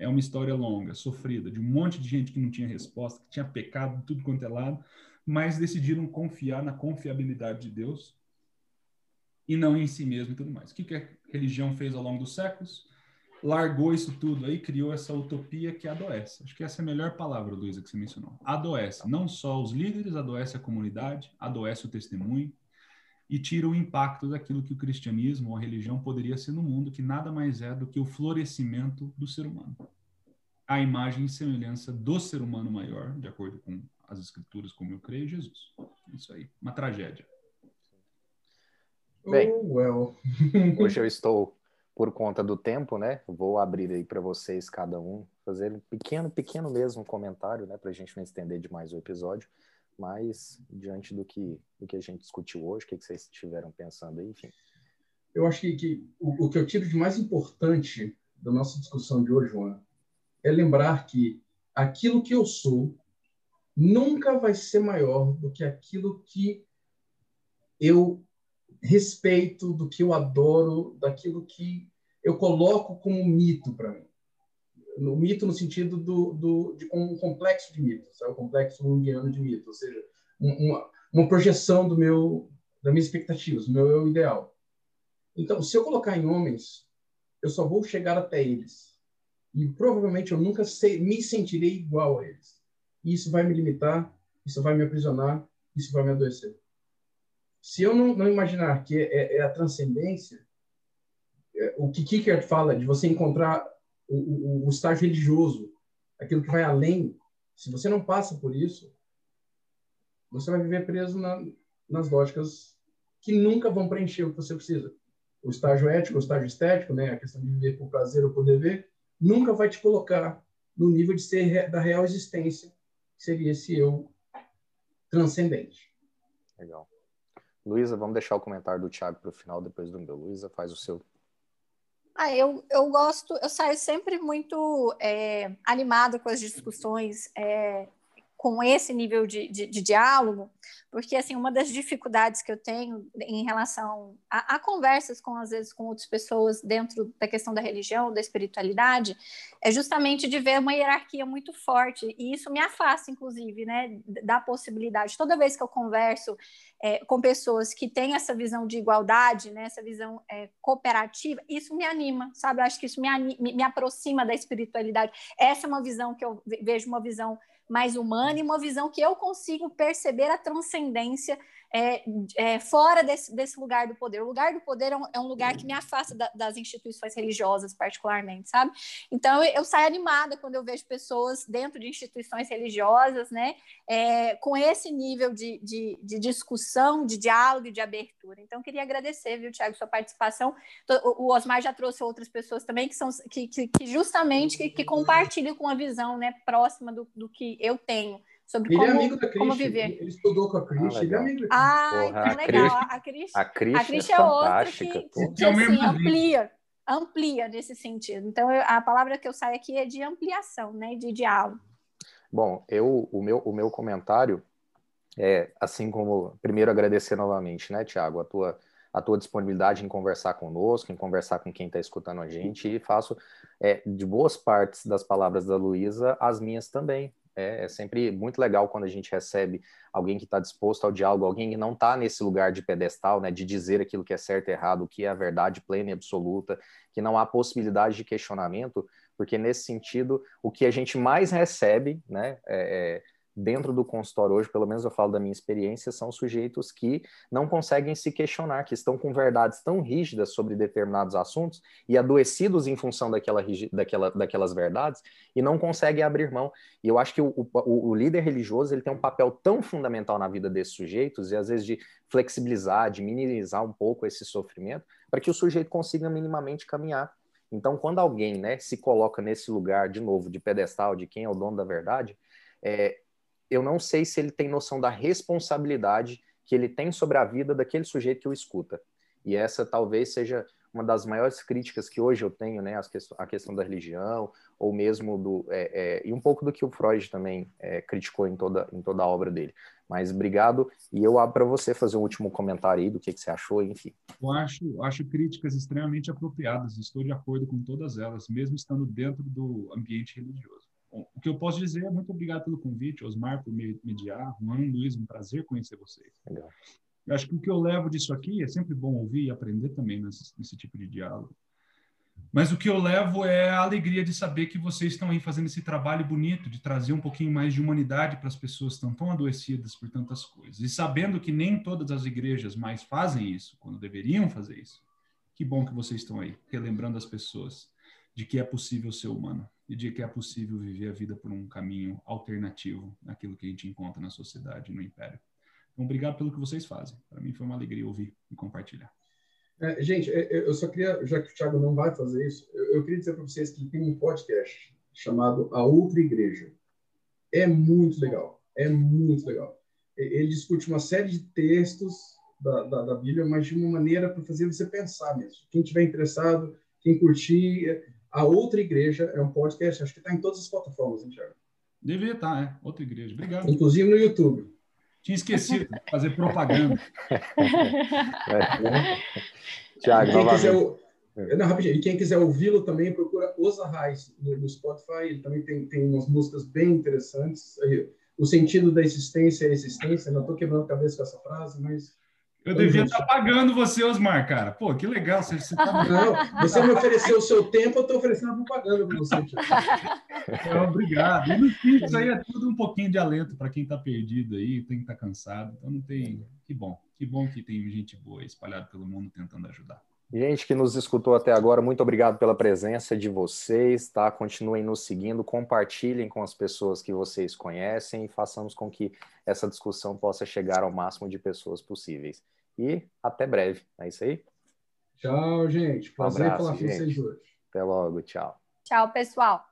é uma história longa, sofrida, de um monte de gente que não tinha resposta, que tinha pecado tudo quanto é lado, mas decidiram confiar na confiabilidade de Deus e não em si mesmo e tudo mais. O que, que a religião fez ao longo dos séculos? Largou isso tudo aí, criou essa utopia que adoece. Acho que essa é a melhor palavra, Luísa, que você mencionou. Adoece. Não só os líderes, adoece a comunidade, adoece o testemunho, e tira o impacto daquilo que o cristianismo ou a religião poderia ser no mundo, que nada mais é do que o florescimento do ser humano. A imagem e semelhança do ser humano maior, de acordo com as escrituras, como eu creio, Jesus. Isso aí, uma tragédia. Bem, oh, well. <laughs> hoje eu estou por conta do tempo, né? Vou abrir aí para vocês cada um fazer um pequeno, pequeno mesmo comentário, né, para a gente não estender demais o episódio mas diante do que, do que a gente discutiu hoje, o que, que vocês estiveram pensando aí, enfim. Eu acho que, que o, o, que eu tiro de mais importante da nossa discussão de hoje, Juan, é lembrar que aquilo que eu sou nunca vai ser maior do que aquilo que eu respeito, do que eu adoro, daquilo que eu coloco como mito para mim no mito no sentido do, do de um complexo de mitos, é o complexo junguiano de mito, ou seja, uma, uma projeção do meu das minhas expectativas, do meu eu ideal. Então, se eu colocar em homens, eu só vou chegar até eles. E provavelmente eu nunca sei, me sentirei igual a eles. E isso vai me limitar, isso vai me aprisionar, isso vai me adoecer. Se eu não, não imaginar que é, é, é a transcendência, é, o que Kierkegaard fala de você encontrar o, o, o estágio religioso, aquilo que vai além, se você não passa por isso, você vai viver preso na, nas lógicas que nunca vão preencher o que você precisa. O estágio ético, o estágio estético, né, a questão de viver por prazer ou por dever, nunca vai te colocar no nível de ser da real existência, que seria esse eu transcendente. Legal. Luísa, vamos deixar o comentário do Thiago para o final, depois do meu. Luísa, faz o seu. Ah, eu, eu gosto, eu saio sempre muito é, animada com as discussões, é, com esse nível de, de, de, diálogo, porque assim uma das dificuldades que eu tenho em relação a, a, conversas com às vezes com outras pessoas dentro da questão da religião, da espiritualidade, é justamente de ver uma hierarquia muito forte e isso me afasta, inclusive, né, da possibilidade. Toda vez que eu converso é, com pessoas que têm essa visão de igualdade, né, essa visão é, cooperativa, isso me anima, sabe? Eu acho que isso me, anima, me, me aproxima da espiritualidade. Essa é uma visão que eu vejo uma visão mais humana e uma visão que eu consigo perceber a transcendência é, é, fora desse, desse, lugar do poder. O lugar do poder é um, é um lugar que me afasta da, das instituições religiosas, particularmente, sabe? Então, eu, eu, saio animada quando eu vejo pessoas dentro de instituições religiosas, né, é, com esse nível de, de, de, discussão, de diálogo e de abertura. Então, queria agradecer, viu, Tiago, sua participação. O, Osmar já trouxe outras pessoas também que são que, que, que justamente que, que, compartilham com a visão né, próxima do, do que eu tenho sobre ele é como, é amigo da como viver. Ele estudou com a Cris, ah, ele é amigo da Cris. Ah, que legal. A Cris, a a Cris é, é outra que, que, que assim, amplia, amplia nesse sentido. Então, eu, a palavra que eu saio aqui é de ampliação, né, de diálogo. Bom, eu, o, meu, o meu comentário é, assim como, primeiro agradecer novamente, né, Tiago, a tua, a tua disponibilidade em conversar conosco, em conversar com quem está escutando a gente, e faço é, de boas partes das palavras da Luísa as minhas também, é, é, sempre muito legal quando a gente recebe alguém que está disposto ao diálogo, alguém que não está nesse lugar de pedestal, né, de dizer aquilo que é certo e errado, o que é a verdade plena e absoluta, que não há possibilidade de questionamento, porque nesse sentido, o que a gente mais recebe, né, é, é dentro do consultório hoje, pelo menos eu falo da minha experiência, são sujeitos que não conseguem se questionar, que estão com verdades tão rígidas sobre determinados assuntos e adoecidos em função daquela, daquela, daquelas verdades e não conseguem abrir mão. E eu acho que o, o, o líder religioso ele tem um papel tão fundamental na vida desses sujeitos e às vezes de flexibilizar, de minimizar um pouco esse sofrimento, para que o sujeito consiga minimamente caminhar. Então, quando alguém né, se coloca nesse lugar, de novo, de pedestal, de quem é o dono da verdade, é, eu não sei se ele tem noção da responsabilidade que ele tem sobre a vida daquele sujeito que o escuta. E essa talvez seja uma das maiores críticas que hoje eu tenho, né, a questão da religião, ou mesmo do. É, é, e um pouco do que o Freud também é, criticou em toda, em toda a obra dele. Mas obrigado, e eu abro para você fazer um último comentário aí do que, que você achou, enfim. Eu acho, acho críticas extremamente apropriadas, estou de acordo com todas elas, mesmo estando dentro do ambiente religioso. Bom, o que eu posso dizer é muito obrigado pelo convite, Osmar, por me mediar, Juan, Luiz, um prazer conhecer vocês. Legal. Eu acho que o que eu levo disso aqui é sempre bom ouvir e aprender também nesse, nesse tipo de diálogo. Mas o que eu levo é a alegria de saber que vocês estão aí fazendo esse trabalho bonito, de trazer um pouquinho mais de humanidade para as pessoas que estão tão adoecidas por tantas coisas. E sabendo que nem todas as igrejas mais fazem isso, quando deveriam fazer isso. Que bom que vocês estão aí, relembrando as pessoas de que é possível ser humano e de que é possível viver a vida por um caminho alternativo naquilo que a gente encontra na sociedade, no império. Então, obrigado pelo que vocês fazem. Para mim foi uma alegria ouvir e compartilhar. É, gente, é, é, eu só queria, já que o Thiago não vai fazer isso, eu, queria dizer para vocês que tem um podcast chamado A Outra Igreja. É muito legal, é muito legal. Ele discute uma série de textos da, da, da Bíblia, mas de uma maneira para fazer você pensar mesmo. Quem tiver interessado, quem curtir, a Outra Igreja é um podcast, acho que está em todas as plataformas, hein, Thiago? Devia estar, tá, é. Outra Igreja. Obrigado. Inclusive no YouTube. Tinha esquecido de fazer propaganda. <laughs> Tiago, quem quiser, não, rapidinho. E quem quiser ouvi-lo também, procura Os Arrais no, no, Spotify. Ele também tem, tem umas músicas bem interessantes. O sentido da existência é existência. Não estou quebrando a cabeça com essa frase, mas eu devia estar tá pagando você, Osmar, cara. Pô, que legal. Você, você tá... Não, você me ofereceu o seu tempo, eu estou oferecendo a propaganda para você. Então, obrigado. E no fim, isso aí é tudo um pouquinho de alento para quem está perdido aí, tem que estar tá cansado. Então, não tem. Que bom. Que bom que tem gente boa espalhada pelo mundo tentando ajudar. Gente que nos escutou até agora, muito obrigado pela presença de vocês, tá? Continuem nos seguindo, compartilhem com as pessoas que vocês conhecem e façamos com que essa discussão possa chegar ao máximo de pessoas possíveis. E até breve. É isso aí? Tchau, gente. Prazer um abraço, falar com vocês hoje. Até logo. Tchau. Tchau, pessoal.